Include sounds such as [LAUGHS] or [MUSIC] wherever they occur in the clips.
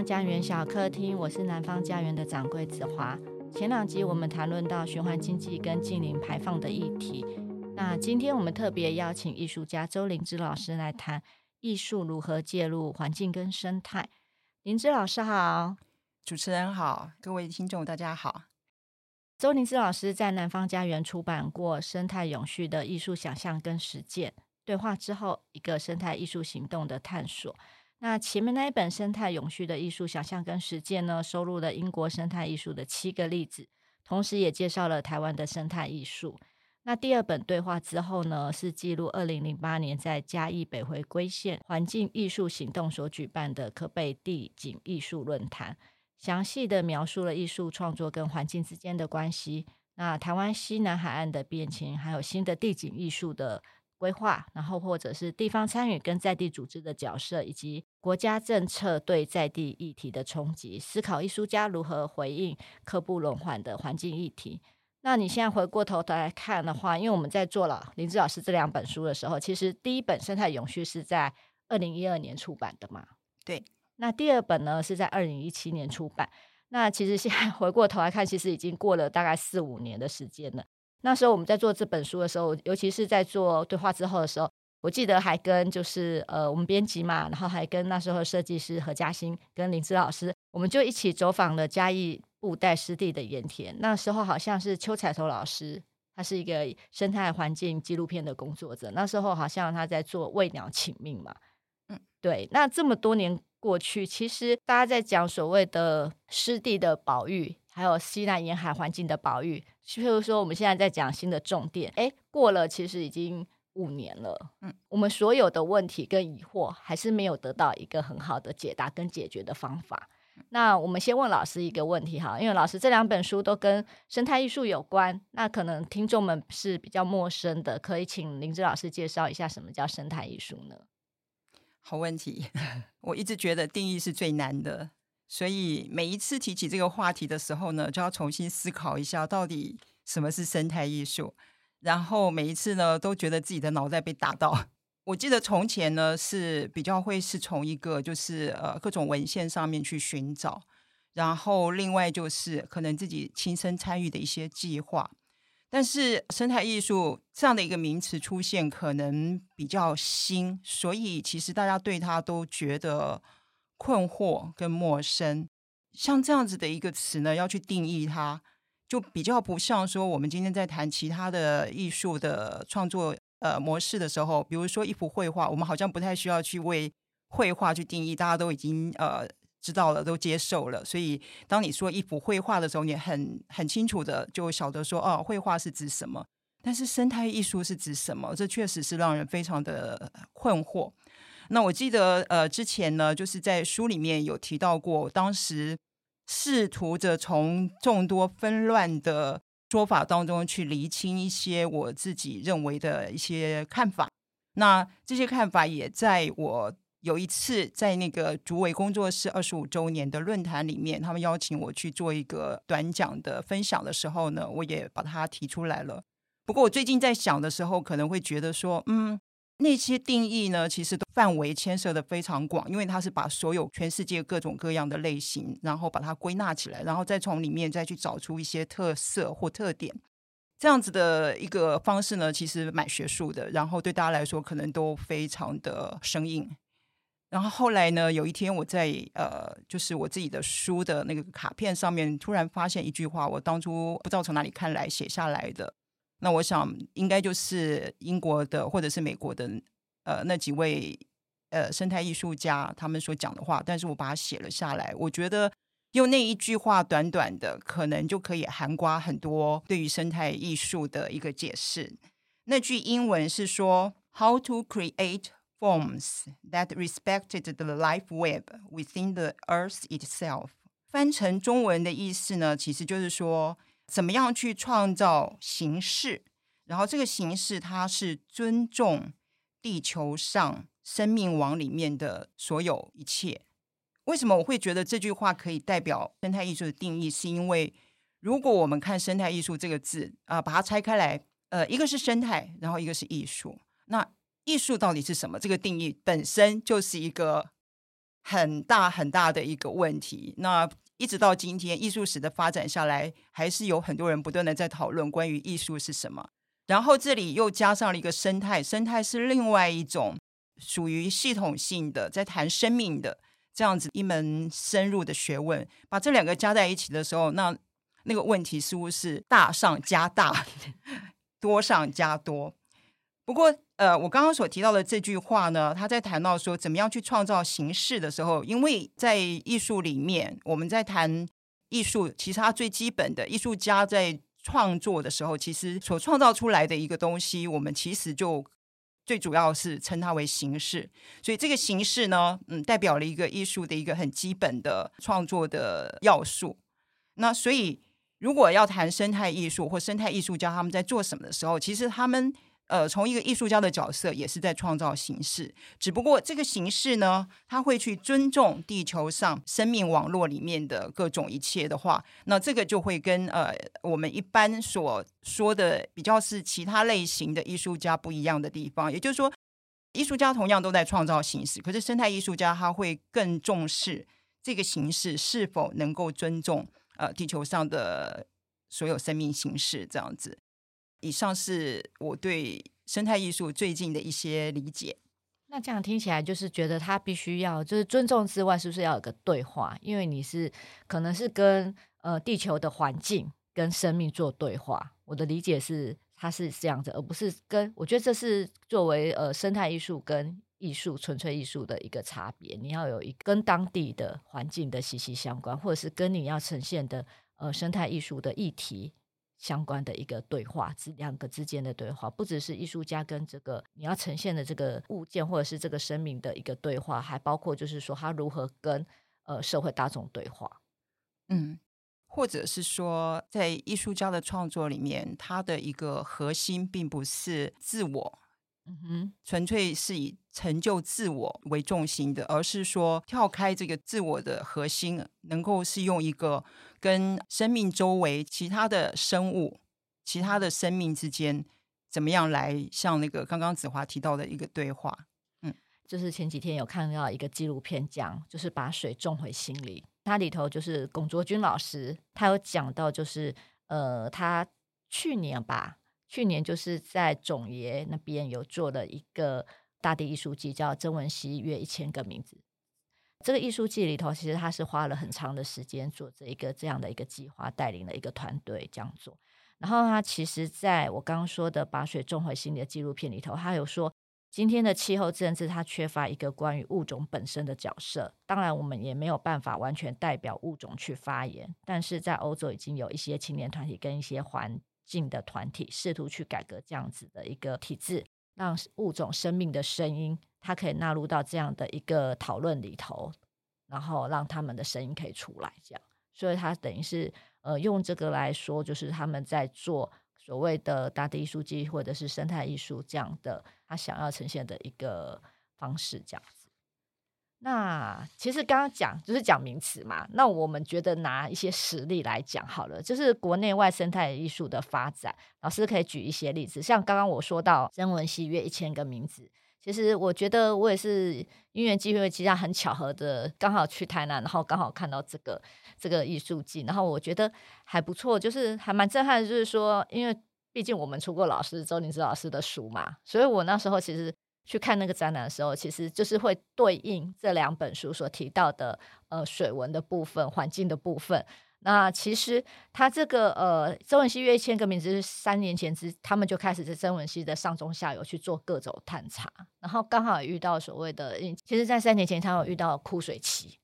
方家园小客厅，我是南方家园的掌柜子华。前两集我们谈论到循环经济跟近零排放的议题，那今天我们特别邀请艺术家周灵芝老师来谈艺术如何介入环境跟生态。灵芝老师好，主持人好，各位听众大家好。周灵芝老师在南方家园出版过《生态永续的艺术想象跟实践》，对话之后一个生态艺术行动的探索。那前面那一本《生态永续的艺术想象跟实践》呢，收录了英国生态艺术的七个例子，同时也介绍了台湾的生态艺术。那第二本对话之后呢，是记录二零零八年在嘉义北回归线环境艺术行动所举办的可贝地景艺术论坛，详细的描述了艺术创作跟环境之间的关系。那台湾西南海岸的变迁，还有新的地景艺术的。规划，然后或者是地方参与跟在地组织的角色，以及国家政策对在地议题的冲击，思考艺术家如何回应刻不容缓的环境议题。那你现在回过头来看的话，因为我们在做了林志老师这两本书的时候，其实第一本《生态永续》是在二零一二年出版的嘛？对。那第二本呢是在二零一七年出版。那其实现在 [LAUGHS] 回过头来看，其实已经过了大概四五年的时间了。那时候我们在做这本书的时候，尤其是在做对话之后的时候，我记得还跟就是呃我们编辑嘛，然后还跟那时候设计师何嘉欣跟林芝老师，我们就一起走访了嘉义布袋湿地的盐田。那时候好像是邱彩头老师，他是一个生态环境纪录片的工作者。那时候好像他在做为鸟请命嘛，嗯，对。那这么多年过去，其实大家在讲所谓的湿地的保育。还有西南沿海环境的保育，譬如说我们现在在讲新的重点，哎，过了其实已经五年了，嗯，我们所有的问题跟疑惑还是没有得到一个很好的解答跟解决的方法。那我们先问老师一个问题哈，因为老师这两本书都跟生态艺术有关，那可能听众们是比较陌生的，可以请林芝老师介绍一下什么叫生态艺术呢？好问题，[LAUGHS] 我一直觉得定义是最难的。所以每一次提起这个话题的时候呢，就要重新思考一下到底什么是生态艺术。然后每一次呢，都觉得自己的脑袋被打到。我记得从前呢是比较会是从一个就是呃各种文献上面去寻找，然后另外就是可能自己亲身参与的一些计划。但是生态艺术这样的一个名词出现可能比较新，所以其实大家对它都觉得。困惑跟陌生，像这样子的一个词呢，要去定义它，就比较不像说我们今天在谈其他的艺术的创作呃模式的时候，比如说一幅绘画，我们好像不太需要去为绘画去定义，大家都已经呃知道了，都接受了。所以当你说一幅绘画的时候，你很很清楚的就晓得说，哦，绘画是指什么，但是生态艺术是指什么？这确实是让人非常的困惑。那我记得，呃，之前呢，就是在书里面有提到过，当时试图着从众多纷乱的说法当中去厘清一些我自己认为的一些看法。那这些看法也在我有一次在那个竹围工作室二十五周年的论坛里面，他们邀请我去做一个短讲的分享的时候呢，我也把它提出来了。不过我最近在想的时候，可能会觉得说，嗯。那些定义呢，其实都范围牵涉的非常广，因为它是把所有全世界各种各样的类型，然后把它归纳起来，然后再从里面再去找出一些特色或特点，这样子的一个方式呢，其实蛮学术的，然后对大家来说可能都非常的生硬。然后后来呢，有一天我在呃，就是我自己的书的那个卡片上面，突然发现一句话，我当初不知道从哪里看来写下来的。那我想应该就是英国的或者是美国的呃那几位呃生态艺术家他们所讲的话，但是我把它写了下来。我觉得用那一句话短短的，可能就可以涵盖很多对于生态艺术的一个解释。那句英文是说：“How to create forms that respected the life web within the earth itself。”翻成中文的意思呢，其实就是说。怎么样去创造形式？然后这个形式它是尊重地球上生命网里面的所有一切。为什么我会觉得这句话可以代表生态艺术的定义？是因为如果我们看生态艺术这个字啊、把它拆开来，呃，一个是生态，然后一个是艺术。那艺术到底是什么？这个定义本身就是一个很大很大的一个问题。那一直到今天，艺术史的发展下来，还是有很多人不断的在讨论关于艺术是什么。然后这里又加上了一个生态，生态是另外一种属于系统性的，在谈生命的这样子一门深入的学问。把这两个加在一起的时候，那那个问题似乎是大上加大，[LAUGHS] 多上加多。不过，呃，我刚刚所提到的这句话呢，他在谈到说怎么样去创造形式的时候，因为在艺术里面，我们在谈艺术，其实它最基本的艺术家在创作的时候，其实所创造出来的一个东西，我们其实就最主要是称它为形式。所以这个形式呢，嗯，代表了一个艺术的一个很基本的创作的要素。那所以，如果要谈生态艺术或生态艺术家他们在做什么的时候，其实他们。呃，从一个艺术家的角色，也是在创造形式。只不过这个形式呢，他会去尊重地球上生命网络里面的各种一切的话，那这个就会跟呃我们一般所说的比较是其他类型的艺术家不一样的地方。也就是说，艺术家同样都在创造形式，可是生态艺术家他会更重视这个形式是否能够尊重呃地球上的所有生命形式，这样子。以上是我对生态艺术最近的一些理解。那这样听起来，就是觉得他必须要，就是尊重之外，是不是要有个对话？因为你是可能是跟呃地球的环境跟生命做对话。我的理解是，它是这样子，而不是跟我觉得这是作为呃生态艺术跟艺术纯粹艺术的一个差别。你要有一跟当地的环境的息息相关，或者是跟你要呈现的呃生态艺术的议题。相关的一个对话，这两个之间的对话，不只是艺术家跟这个你要呈现的这个物件或者是这个生命的一个对话，还包括就是说他如何跟呃社会大众对话，嗯，或者是说在艺术家的创作里面，他的一个核心并不是自我。嗯哼，纯粹是以成就自我为重心的，而是说跳开这个自我的核心，能够是用一个跟生命周围其他的生物、其他的生命之间，怎么样来像那个刚刚子华提到的一个对话。嗯，就是前几天有看到一个纪录片讲，就是把水种回心里。它里头就是龚卓君老师，他有讲到，就是呃，他去年吧。去年就是在总爷那边有做了一个大地艺术季，叫《曾文熙约一千个名字》。这个艺术季里头，其实他是花了很长的时间做这一个这样的一个计划，带领了一个团队这样做。然后他其实在我刚刚说的《把水种回心里》的纪录片里头，他有说今天的气候政治它缺乏一个关于物种本身的角色。当然，我们也没有办法完全代表物种去发言，但是在欧洲已经有一些青年团体跟一些环。进的团体试图去改革这样子的一个体制，让物种生命的声音，它可以纳入到这样的一个讨论里头，然后让他们的声音可以出来，这样。所以他等于是呃用这个来说，就是他们在做所谓的大地艺术季或者是生态艺术这样的，他想要呈现的一个方式，这样。那其实刚刚讲就是讲名词嘛，那我们觉得拿一些实例来讲好了，就是国内外生态艺术的发展，老师可以举一些例子，像刚刚我说到曾文溪约一千个名字，其实我觉得我也是因缘机会，其实很巧合的刚好去台南，然后刚好看到这个这个艺术季，然后我觉得还不错，就是还蛮震撼，就是说，因为毕竟我们出过老师周宁姿老师的书嘛，所以我那时候其实。去看那个展览的时候，其实就是会对应这两本书所提到的呃水文的部分、环境的部分。那其实他这个呃曾文溪约一千个名字是三年前之，他们就开始在曾文溪的上中下游去做各种探查，然后刚好遇到所谓的，其实，在三年前他有遇到枯水期。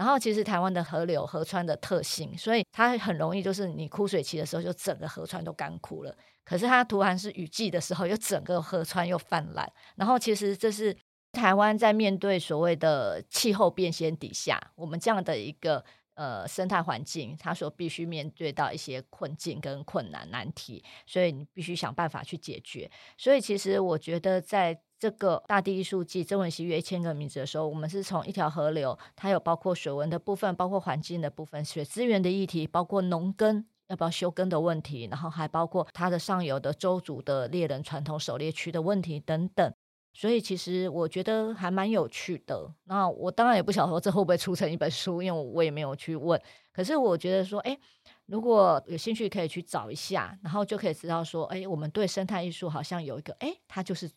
然后其实台湾的河流、河川的特性，所以它很容易就是你枯水期的时候，就整个河川都干枯了。可是它突然是雨季的时候，又整个河川又泛滥。然后其实这是台湾在面对所谓的气候变迁底下，我们这样的一个呃生态环境，它所必须面对到一些困境跟困难难题，所以你必须想办法去解决。所以其实我觉得在这个大地艺术季，曾文溪约一千个名字的时候，我们是从一条河流，它有包括水文的部分，包括环境的部分，水资源的议题，包括农耕要不要休耕的问题，然后还包括它的上游的邹族的猎人传统狩猎区的问题等等。所以其实我觉得还蛮有趣的。那我当然也不晓得说这会不会出成一本书，因为我也没有去问。可是我觉得说，哎，如果有兴趣可以去找一下，然后就可以知道说，哎，我们对生态艺术好像有一个，哎，它就是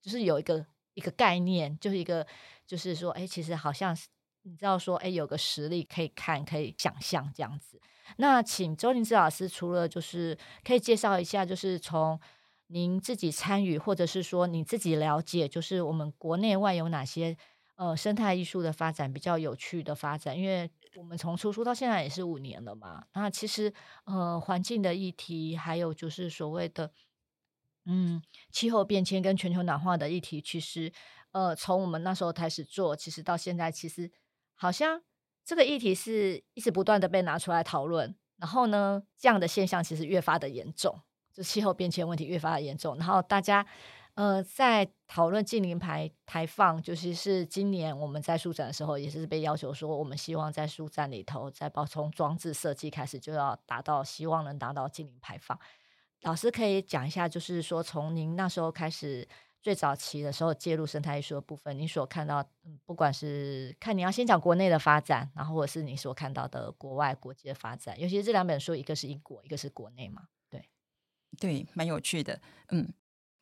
就是有一个一个概念，就是一个就是说，哎，其实好像是你知道说，哎，有个实力可以看，可以想象这样子。那请周玲芝老师，除了就是可以介绍一下，就是从您自己参与，或者是说你自己了解，就是我们国内外有哪些呃生态艺术的发展比较有趣的发展？因为我们从出书到现在也是五年了嘛。那其实呃环境的议题，还有就是所谓的嗯气候变迁跟全球暖化的议题，其实呃从我们那时候开始做，其实到现在其实好像。这个议题是一直不断的被拿出来讨论，然后呢，这样的现象其实越发的严重，就气候变迁问题越发的严重。然后大家呃在讨论近零排排放，就是是今年我们在书展的时候也是被要求说，我们希望在书展里头，在包从装置设计开始就要达到，希望能达到近零排放。老师可以讲一下，就是说从您那时候开始。最早期的时候介入生态艺术的部分，您所看到，不管是看你要先讲国内的发展，然后或者是你所看到的国外国际的发展，尤其是这两本书，一个是英国，一个是国内嘛，对，对，蛮有趣的。嗯，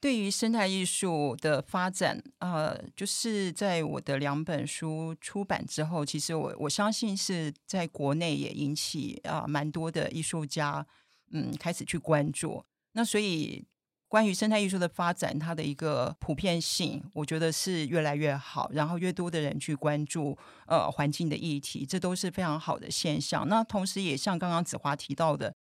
对于生态艺术的发展，呃，就是在我的两本书出版之后，其实我我相信是在国内也引起啊、呃、蛮多的艺术家，嗯，开始去关注。那所以。关于生态艺术的发展，它的一个普遍性，我觉得是越来越好。然后越多的人去关注呃环境的议题，这都是非常好的现象。那同时也像刚刚子华提到的，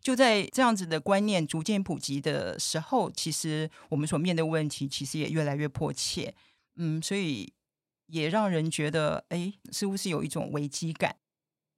就在这样子的观念逐渐普及的时候，其实我们所面对的问题其实也越来越迫切。嗯，所以也让人觉得，哎，似乎是有一种危机感。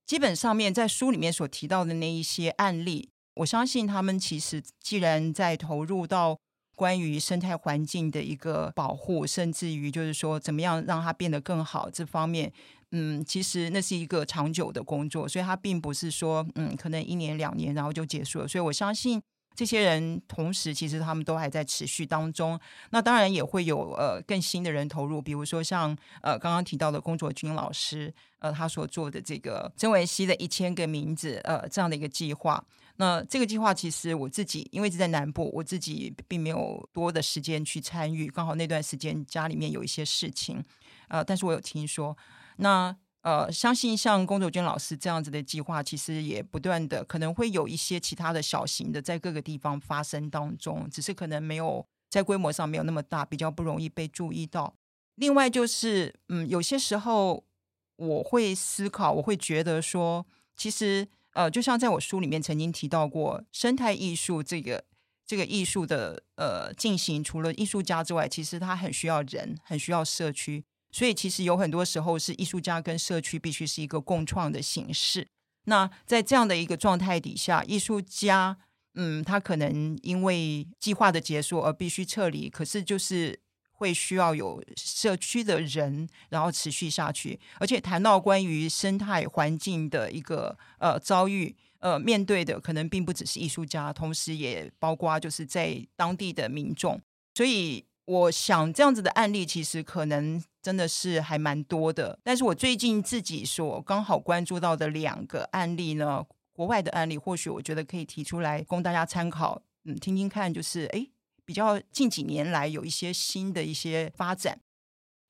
基本上面在书里面所提到的那一些案例。我相信他们其实既然在投入到关于生态环境的一个保护，甚至于就是说怎么样让它变得更好这方面，嗯，其实那是一个长久的工作，所以它并不是说嗯可能一年两年然后就结束了。所以我相信这些人同时其实他们都还在持续当中。那当然也会有呃更新的人投入，比如说像呃刚刚提到的龚卓军老师呃他所做的这个曾文溪的一千个名字呃这样的一个计划。那这个计划其实我自己因为一直在南部，我自己并没有多的时间去参与。刚好那段时间家里面有一些事情，呃，但是我有听说。那呃，相信像龚卓君老师这样子的计划，其实也不断的可能会有一些其他的小型的在各个地方发生当中，只是可能没有在规模上没有那么大，比较不容易被注意到。另外就是，嗯，有些时候我会思考，我会觉得说，其实。呃，就像在我书里面曾经提到过，生态艺术这个这个艺术的呃进行，除了艺术家之外，其实它很需要人，很需要社区。所以其实有很多时候是艺术家跟社区必须是一个共创的形式。那在这样的一个状态底下，艺术家嗯，他可能因为计划的结束而必须撤离，可是就是。会需要有社区的人，然后持续下去，而且谈到关于生态环境的一个呃遭遇，呃面对的可能并不只是艺术家，同时也包括就是在当地的民众。所以我想这样子的案例其实可能真的是还蛮多的。但是我最近自己所刚好关注到的两个案例呢，国外的案例，或许我觉得可以提出来供大家参考，嗯，听听看，就是哎。比较近几年来有一些新的一些发展，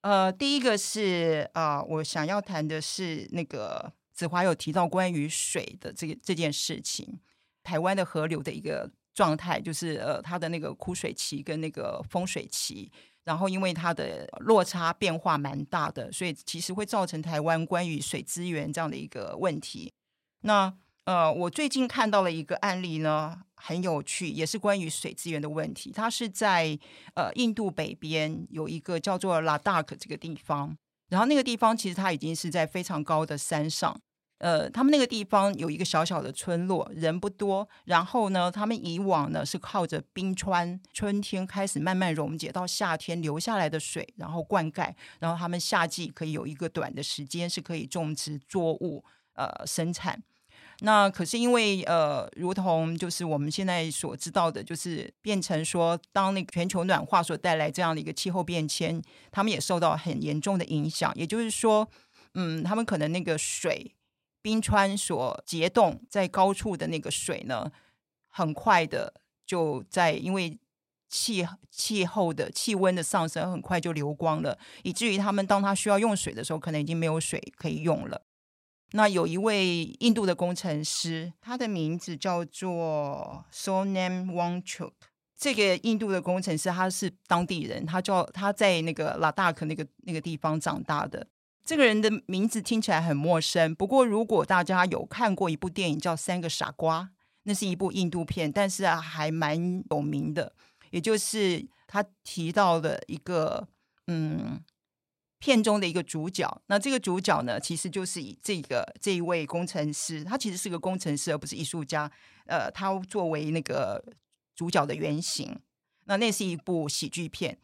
呃，第一个是啊、我想要谈的是那个子华有提到关于水的这个这件事情，台湾的河流的一个状态，就是呃，它的那个枯水期跟那个丰水期，然后因为它的落差变化蛮大的，所以其实会造成台湾关于水资源这样的一个问题。那呃，我最近看到了一个案例呢。很有趣，也是关于水资源的问题。它是在呃印度北边有一个叫做拉达克这个地方，然后那个地方其实它已经是在非常高的山上。呃，他们那个地方有一个小小的村落，人不多。然后呢，他们以往呢是靠着冰川，春天开始慢慢溶解到夏天流下来的水，然后灌溉，然后他们夏季可以有一个短的时间是可以种植作物，呃，生产。那可是因为呃，如同就是我们现在所知道的，就是变成说，当那个全球暖化所带来这样的一个气候变迁，他们也受到很严重的影响。也就是说，嗯，他们可能那个水冰川所结冻在高处的那个水呢，很快的就在因为气气候的气温的上升，很快就流光了，以至于他们当他需要用水的时候，可能已经没有水可以用了。那有一位印度的工程师，他的名字叫做 Sonam Wangchuk。这个印度的工程师他是当地人，他叫他在那个拉达克那个那个地方长大的。这个人的名字听起来很陌生，不过如果大家有看过一部电影叫《三个傻瓜》，那是一部印度片，但是啊还蛮有名的。也就是他提到的一个嗯。片中的一个主角，那这个主角呢，其实就是以这个这一位工程师，他其实是个工程师，而不是艺术家。呃，他作为那个主角的原型，那那是一部喜剧片。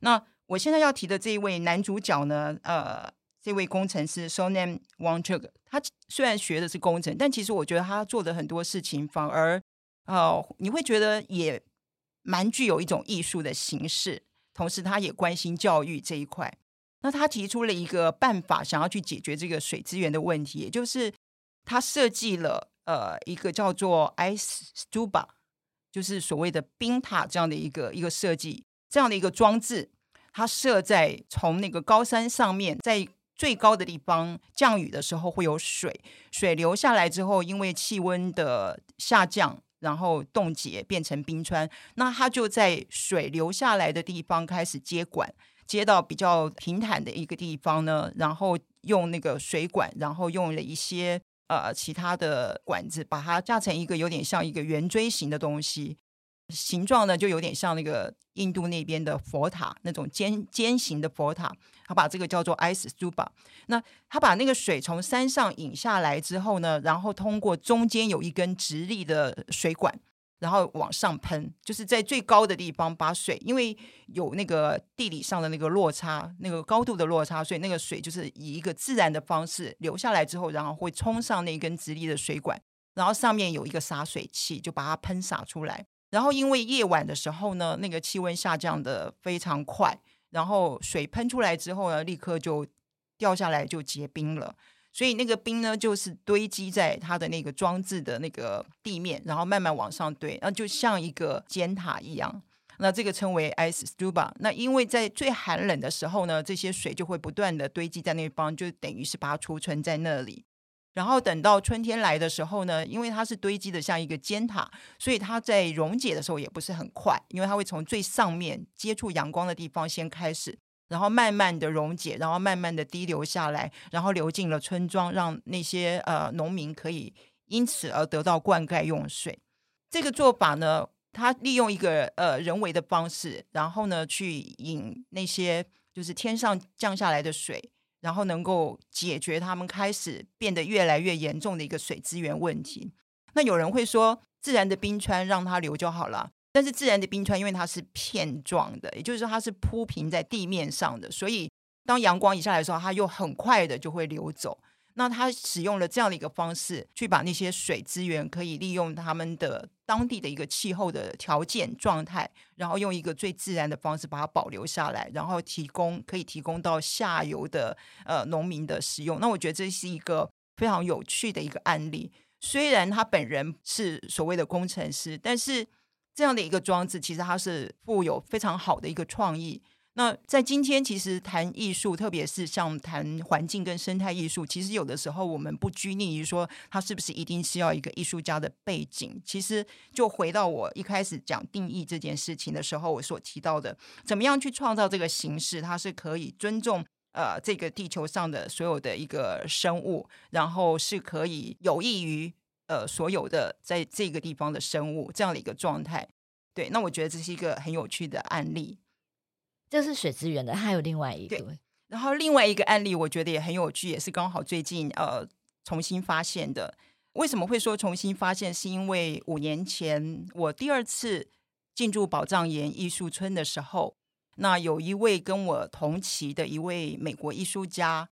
那我现在要提的这一位男主角呢，呃，这位工程师 Sonam Wangchuk，他虽然学的是工程，但其实我觉得他做的很多事情，反而呃，你会觉得也蛮具有一种艺术的形式，同时他也关心教育这一块。那他提出了一个办法，想要去解决这个水资源的问题，也就是他设计了呃一个叫做 Ice Stupa，就是所谓的冰塔这样的一个一个设计，这样的一个装置，它设在从那个高山上面，在最高的地方降雨的时候会有水，水流下来之后，因为气温的下降，然后冻结变成冰川，那它就在水流下来的地方开始接管。接到比较平坦的一个地方呢，然后用那个水管，然后用了一些呃其他的管子，把它架成一个有点像一个圆锥形的东西，形状呢就有点像那个印度那边的佛塔那种尖尖形的佛塔，他把这个叫做 Ice Stupa。那他把那个水从山上引下来之后呢，然后通过中间有一根直立的水管。然后往上喷，就是在最高的地方把水，因为有那个地理上的那个落差，那个高度的落差，所以那个水就是以一个自然的方式流下来之后，然后会冲上那根直立的水管，然后上面有一个洒水器，就把它喷洒出来。然后因为夜晚的时候呢，那个气温下降的非常快，然后水喷出来之后呢，立刻就掉下来就结冰了。所以那个冰呢，就是堆积在它的那个装置的那个地面，然后慢慢往上堆，然后就像一个尖塔一样。那这个称为 ice stupa。那因为在最寒冷的时候呢，这些水就会不断的堆积在那方，就等于是把它储存在那里。然后等到春天来的时候呢，因为它是堆积的像一个尖塔，所以它在溶解的时候也不是很快，因为它会从最上面接触阳光的地方先开始。然后慢慢的溶解，然后慢慢的滴流下来，然后流进了村庄，让那些呃农民可以因此而得到灌溉用水。这个做法呢，它利用一个呃人为的方式，然后呢去引那些就是天上降下来的水，然后能够解决他们开始变得越来越严重的一个水资源问题。那有人会说，自然的冰川让它流就好了。但是自然的冰川，因为它是片状的，也就是说它是铺平在地面上的，所以当阳光一下来的时候，它又很快的就会流走。那他使用了这样的一个方式，去把那些水资源可以利用他们的当地的一个气候的条件状态，然后用一个最自然的方式把它保留下来，然后提供可以提供到下游的呃农民的使用。那我觉得这是一个非常有趣的一个案例。虽然他本人是所谓的工程师，但是。这样的一个装置，其实它是富有非常好的一个创意。那在今天，其实谈艺术，特别是像谈环境跟生态艺术，其实有的时候我们不拘泥于说它是不是一定是要一个艺术家的背景。其实就回到我一开始讲定义这件事情的时候，我所提到的，怎么样去创造这个形式，它是可以尊重呃这个地球上的所有的一个生物，然后是可以有益于。呃，所有的在这个地方的生物这样的一个状态，对，那我觉得这是一个很有趣的案例。这是水资源的，还有另外一个。然后另外一个案例，我觉得也很有趣，也是刚好最近呃重新发现的。为什么会说重新发现？是因为五年前我第二次进驻宝藏岩艺术村的时候，那有一位跟我同期的一位美国艺术家。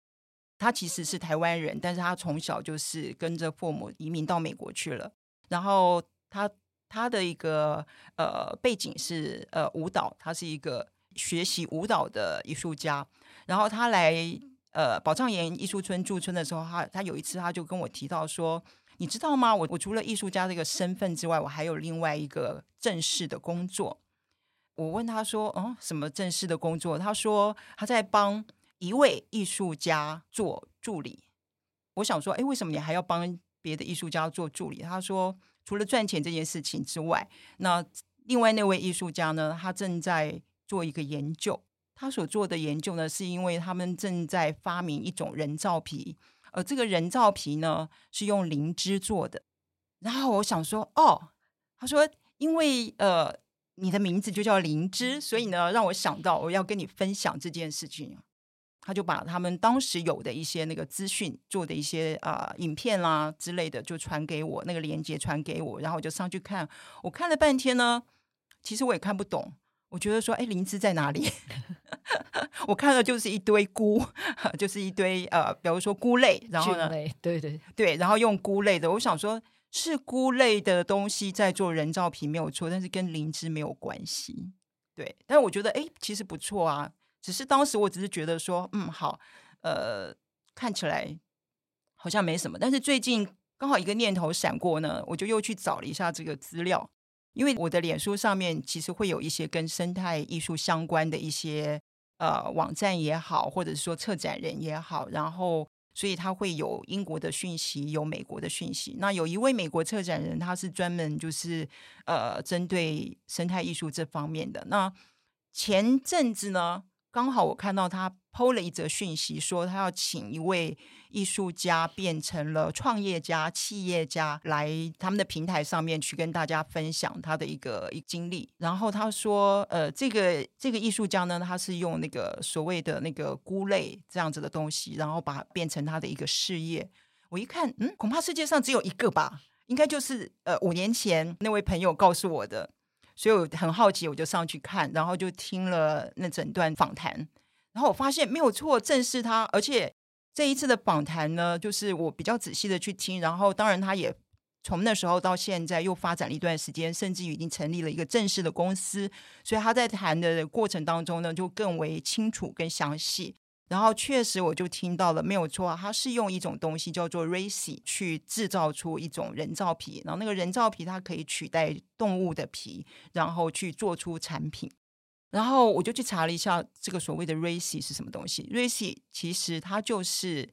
他其实是台湾人，但是他从小就是跟着父母移民到美国去了。然后他他的一个呃背景是呃舞蹈，他是一个学习舞蹈的艺术家。然后他来呃宝藏岩艺术村驻村的时候，他他有一次他就跟我提到说，你知道吗？我我除了艺术家这个身份之外，我还有另外一个正式的工作。我问他说，嗯，什么正式的工作？他说他在帮一位艺术家做助理。我想说，哎，为什么你还要帮别的艺术家做助理？他说，除了赚钱这件事情之外，那另外那位艺术家呢，他正在做一个研究。他所做的研究呢，是因为他们正在发明一种人造皮，而这个人造皮呢，是用灵芝做的。然后我想说，哦，他说，因为呃。你的名字就叫灵芝，所以呢，让我想到我要跟你分享这件事情。他就把他们当时有的一些那个资讯做的一些啊、呃、影片啦之类的，就传给我，那个链接传给我，然后我就上去看。我看了半天呢，其实我也看不懂。我觉得说，哎，灵芝在哪里？[LAUGHS] 我看了就是一堆菇，[LAUGHS] 就是一堆呃，比如说菇类，然后呢，对对对，然后用菇类的，我想说。是菇类的东西在做人造皮没有错，但是跟灵芝没有关系。对，但是我觉得哎，其实不错啊。只是当时我只是觉得说，嗯，好，呃，看起来好像没什么。但是最近刚好一个念头闪过呢，我就又去找了一下这个资料，因为我的脸书上面其实会有一些跟生态艺术相关的一些呃网站也好，或者是说策展人也好，然后。所以他会有英国的讯息，有美国的讯息。那有一位美国策展人，他是专门就是呃针对生态艺术这方面的。那前阵子呢，刚好我看到他 PO 了一则讯息，说他要请一位艺术家变成了创业家、企业家，来他们的平台上面去跟大家分享他的一个一经历。然后他说，呃，这个这个艺术家呢，他是用那个所谓的那个菇类这样子的东西，然后把变成他的一个事业。我一看，嗯，恐怕世界上只有一个吧，应该就是呃五年前那位朋友告诉我的。所以我很好奇，我就上去看，然后就听了那整段访谈。然后我发现没有错，正是他。而且这一次的访谈呢，就是我比较仔细的去听。然后当然，他也从那时候到现在又发展了一段时间，甚至已经成立了一个正式的公司。所以他在谈的过程当中呢，就更为清楚、更详细。然后确实，我就听到了没有错，它是用一种东西叫做 Racy 去制造出一种人造皮。然后那个人造皮它可以取代动物的皮，然后去做出产品。然后我就去查了一下这个所谓的 Racy 是什么东西。，Racy 其实它就是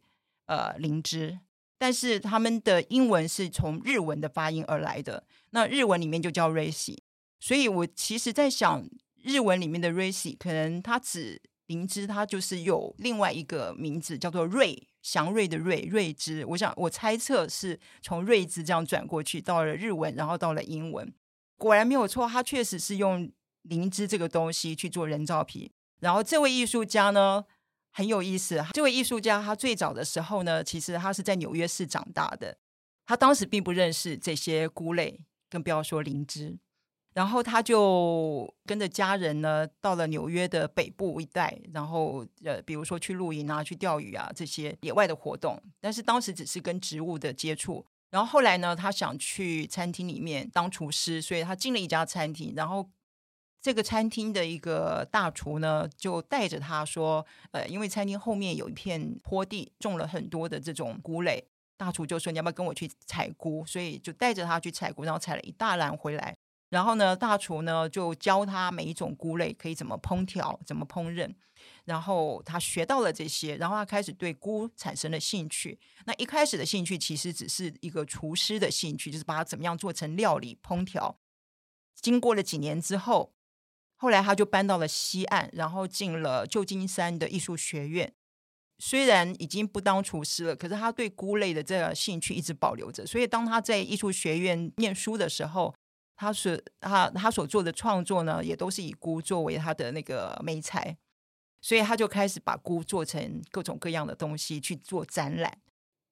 呃灵芝，但是他们的英文是从日文的发音而来的。那日文里面就叫 Racy，所以我其实在想，日文里面的 Racy 可能它只灵芝，它就是有另外一个名字叫做瑞，祥瑞的瑞，瑞芝。我想我猜测是从瑞芝这样转过去到了日文，然后到了英文，果然没有错，它确实是用。灵芝这个东西去做人造皮，然后这位艺术家呢很有意思。这位艺术家他最早的时候呢，其实他是在纽约市长大的，他当时并不认识这些菇类，更不要说灵芝。然后他就跟着家人呢到了纽约的北部一带，然后呃，比如说去露营啊、去钓鱼啊这些野外的活动。但是当时只是跟植物的接触。然后后来呢，他想去餐厅里面当厨师，所以他进了一家餐厅，然后。这个餐厅的一个大厨呢，就带着他说：“呃，因为餐厅后面有一片坡地，种了很多的这种菇类。大厨就说：‘你要不要跟我去采菇？’所以就带着他去采菇，然后采了一大篮回来。然后呢，大厨呢就教他每一种菇类可以怎么烹调、怎么烹饪。然后他学到了这些，然后他开始对菇产生了兴趣。那一开始的兴趣其实只是一个厨师的兴趣，就是把它怎么样做成料理、烹调。经过了几年之后。”后来他就搬到了西岸，然后进了旧金山的艺术学院。虽然已经不当厨师了，可是他对菇类的这个兴趣一直保留着。所以当他在艺术学院念书的时候，他是他他所做的创作呢，也都是以菇作为他的那个媒材。所以他就开始把菇做成各种各样的东西去做展览。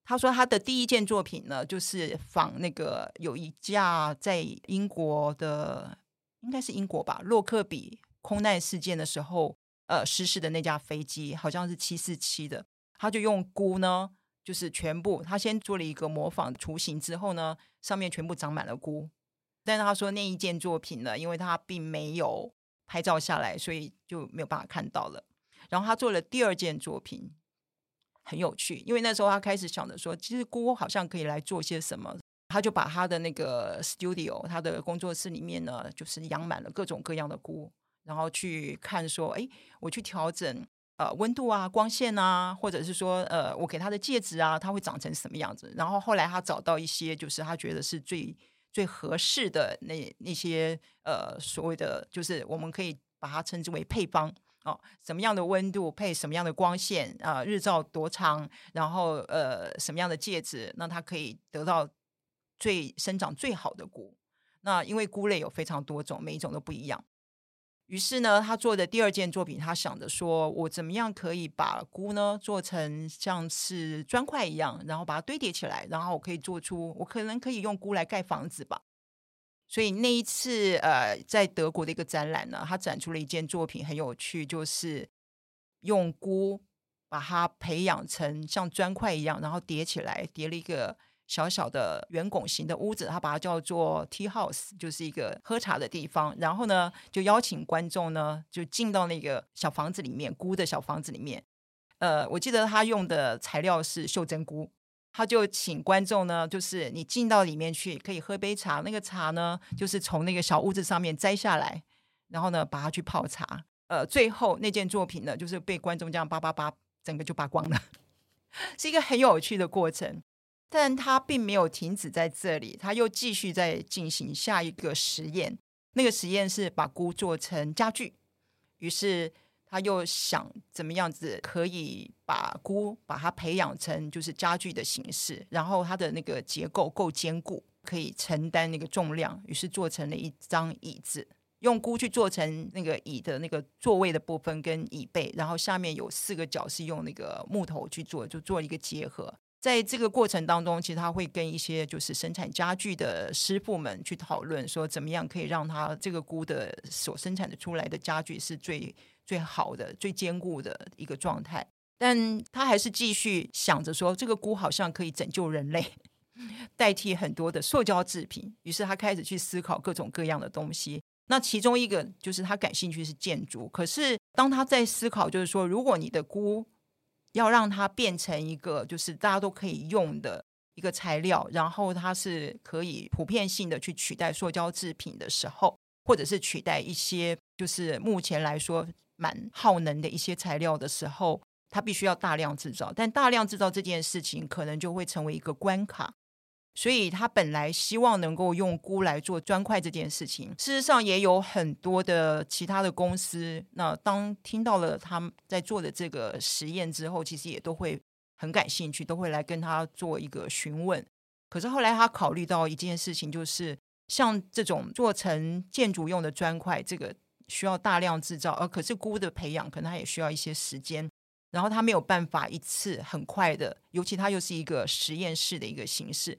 他说他的第一件作品呢，就是仿那个有一架在英国的。应该是英国吧，洛克比空难事件的时候，呃，失事的那架飞机好像是七四七的。他就用菇呢，就是全部他先做了一个模仿雏形之后呢，上面全部长满了菇。但是他说那一件作品呢，因为他并没有拍照下来，所以就没有办法看到了。然后他做了第二件作品，很有趣，因为那时候他开始想着说，其实菇好像可以来做些什么。他就把他的那个 studio，他的工作室里面呢，就是养满了各种各样的菇，然后去看说，哎，我去调整呃温度啊、光线啊，或者是说呃我给他的介质啊，它会长成什么样子。然后后来他找到一些，就是他觉得是最最合适的那那些呃所谓的，就是我们可以把它称之为配方哦，什么样的温度配什么样的光线啊、日照多长，然后呃什么样的介质，那它可以得到。最生长最好的菇，那因为菇类有非常多种，每一种都不一样。于是呢，他做的第二件作品，他想着说，我怎么样可以把菇呢做成像是砖块一样，然后把它堆叠起来，然后我可以做出，我可能可以用菇来盖房子吧。所以那一次，呃，在德国的一个展览呢，他展出了一件作品，很有趣，就是用菇把它培养成像砖块一样，然后叠起来，叠了一个。小小的圆拱形的屋子，他把它叫做 tea house，就是一个喝茶的地方。然后呢，就邀请观众呢，就进到那个小房子里面，菇的小房子里面。呃，我记得他用的材料是袖珍菇，他就请观众呢，就是你进到里面去，可以喝杯茶。那个茶呢，就是从那个小屋子上面摘下来，然后呢，把它去泡茶。呃，最后那件作品呢，就是被观众这样叭叭叭，整个就扒光了，[LAUGHS] 是一个很有趣的过程。但他并没有停止在这里，他又继续在进行下一个实验。那个实验是把菇做成家具，于是他又想怎么样子可以把菇把它培养成就是家具的形式，然后它的那个结构够坚固，可以承担那个重量，于是做成了一张椅子，用菇去做成那个椅的那个座位的部分跟椅背，然后下面有四个角是用那个木头去做，就做一个结合。在这个过程当中，其实他会跟一些就是生产家具的师傅们去讨论，说怎么样可以让他这个菇的所生产的出来的家具是最最好的、最坚固的一个状态。但他还是继续想着说，这个菇好像可以拯救人类，[LAUGHS] 代替很多的塑胶制品。于是他开始去思考各种各样的东西。那其中一个就是他感兴趣是建筑。可是当他在思考，就是说，如果你的菇要让它变成一个就是大家都可以用的一个材料，然后它是可以普遍性的去取代塑胶制品的时候，或者是取代一些就是目前来说蛮耗能的一些材料的时候，它必须要大量制造，但大量制造这件事情可能就会成为一个关卡。所以他本来希望能够用菇来做砖块这件事情，事实上也有很多的其他的公司。那当听到了他们在做的这个实验之后，其实也都会很感兴趣，都会来跟他做一个询问。可是后来他考虑到一件事情，就是像这种做成建筑用的砖块，这个需要大量制造，而可是菇的培养可能它也需要一些时间，然后他没有办法一次很快的，尤其它又是一个实验室的一个形式。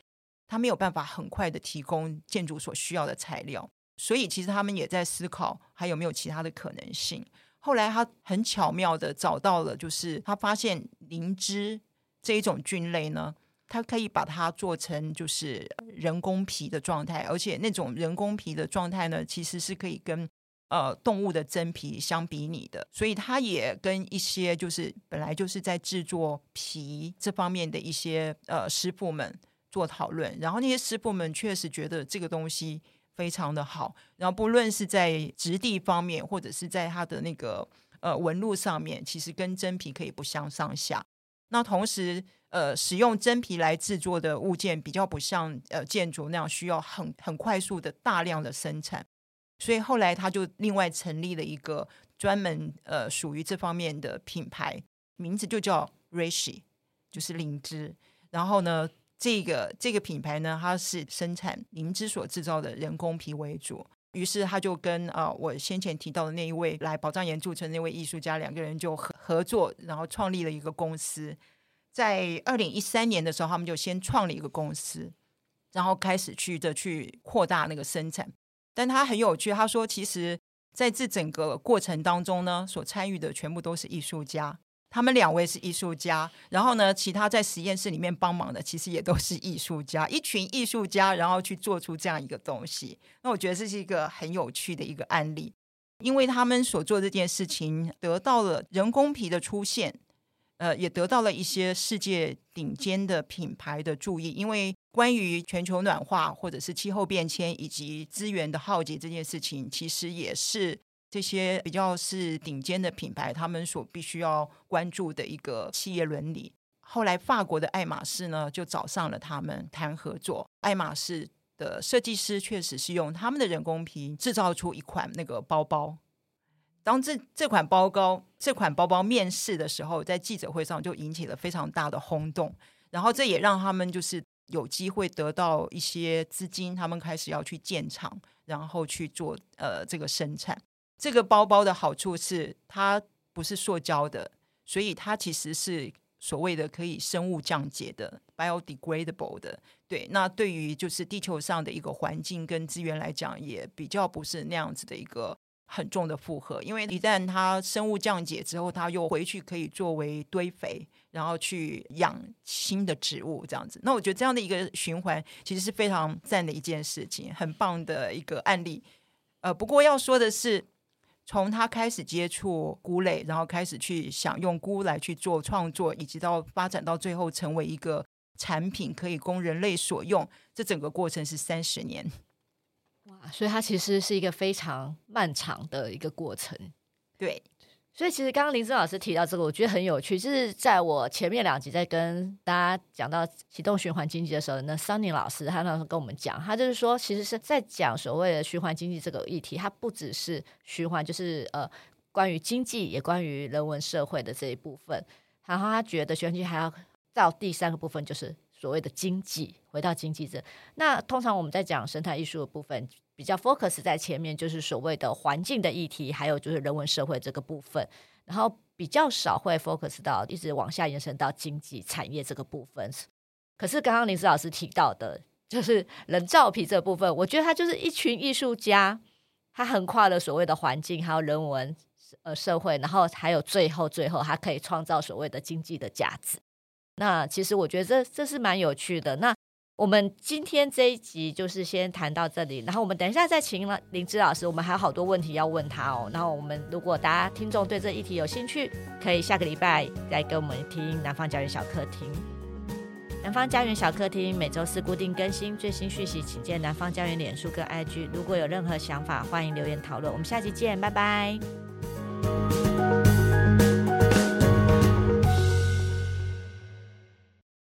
他没有办法很快的提供建筑所需要的材料，所以其实他们也在思考还有没有其他的可能性。后来他很巧妙的找到了，就是他发现灵芝这一种菌类呢，它可以把它做成就是人工皮的状态，而且那种人工皮的状态呢，其实是可以跟呃动物的真皮相比拟的。所以他也跟一些就是本来就是在制作皮这方面的一些呃师傅们。做讨论，然后那些师傅们确实觉得这个东西非常的好，然后不论是在质地方面，或者是在它的那个呃纹路上面，其实跟真皮可以不相上下。那同时，呃，使用真皮来制作的物件比较不像呃建筑那样需要很很快速的大量的生产，所以后来他就另外成立了一个专门呃属于这方面的品牌，名字就叫 Rishi，就是灵芝。然后呢，这个这个品牌呢，它是生产灵芝所制造的人工皮为主，于是他就跟啊、呃、我先前提到的那一位来宝藏岩驻村那位艺术家两个人就合合作，然后创立了一个公司。在二零一三年的时候，他们就先创了一个公司，然后开始去的去扩大那个生产。但他很有趣，他说其实在这整个过程当中呢，所参与的全部都是艺术家。他们两位是艺术家，然后呢，其他在实验室里面帮忙的其实也都是艺术家，[LAUGHS] 一群艺术家，然后去做出这样一个东西。那我觉得这是一个很有趣的一个案例，因为他们所做这件事情得到了人工皮的出现，呃，也得到了一些世界顶尖的品牌的注意。因为关于全球暖化或者是气候变迁以及资源的耗竭这件事情，其实也是。这些比较是顶尖的品牌，他们所必须要关注的一个企业伦理。后来，法国的爱马仕呢，就找上了他们谈合作。爱马仕的设计师确实是用他们的人工皮制造出一款那个包包。当这这款包包这款包包面世的时候，在记者会上就引起了非常大的轰动。然后，这也让他们就是有机会得到一些资金，他们开始要去建厂，然后去做呃这个生产。这个包包的好处是它不是塑胶的，所以它其实是所谓的可以生物降解的 （biodegradable） 的。对，那对于就是地球上的一个环境跟资源来讲，也比较不是那样子的一个很重的负荷。因为一旦它生物降解之后，它又回去可以作为堆肥，然后去养新的植物这样子。那我觉得这样的一个循环其实是非常赞的一件事情，很棒的一个案例。呃，不过要说的是。从他开始接触菇类，然后开始去想用菇来去做创作，以及到发展到最后成为一个产品可以供人类所用，这整个过程是三十年。哇，所以它其实是一个非常漫长的一个过程。对。所以其实刚刚林森老师提到这个，我觉得很有趣。就是在我前面两集在跟大家讲到启动循环经济的时候，那桑尼老师他那时跟我们讲，他就是说，其实是在讲所谓的循环经济这个议题，它不只是循环，就是呃关于经济，也关于人文社会的这一部分。然后他觉得循环经济还要到第三个部分，就是所谓的经济，回到经济这。那通常我们在讲生态艺术的部分。比较 focus 在前面，就是所谓的环境的议题，还有就是人文社会这个部分，然后比较少会 focus 到一直往下延伸到经济产业这个部分。可是刚刚林姿老师提到的，就是人造皮这部分，我觉得他就是一群艺术家，他横跨了所谓的环境，还有人文呃社会，然后还有最后最后，他可以创造所谓的经济的价值。那其实我觉得这这是蛮有趣的。那我们今天这一集就是先谈到这里，然后我们等一下再请了林芝老师，我们还有好多问题要问他哦。然后我们如果大家听众对这议题有兴趣，可以下个礼拜来跟我们听南方家园小客厅。南方家园小客厅每周四固定更新最新讯息，请见南方家园脸书跟 IG。如果有任何想法，欢迎留言讨论。我们下期见，拜拜。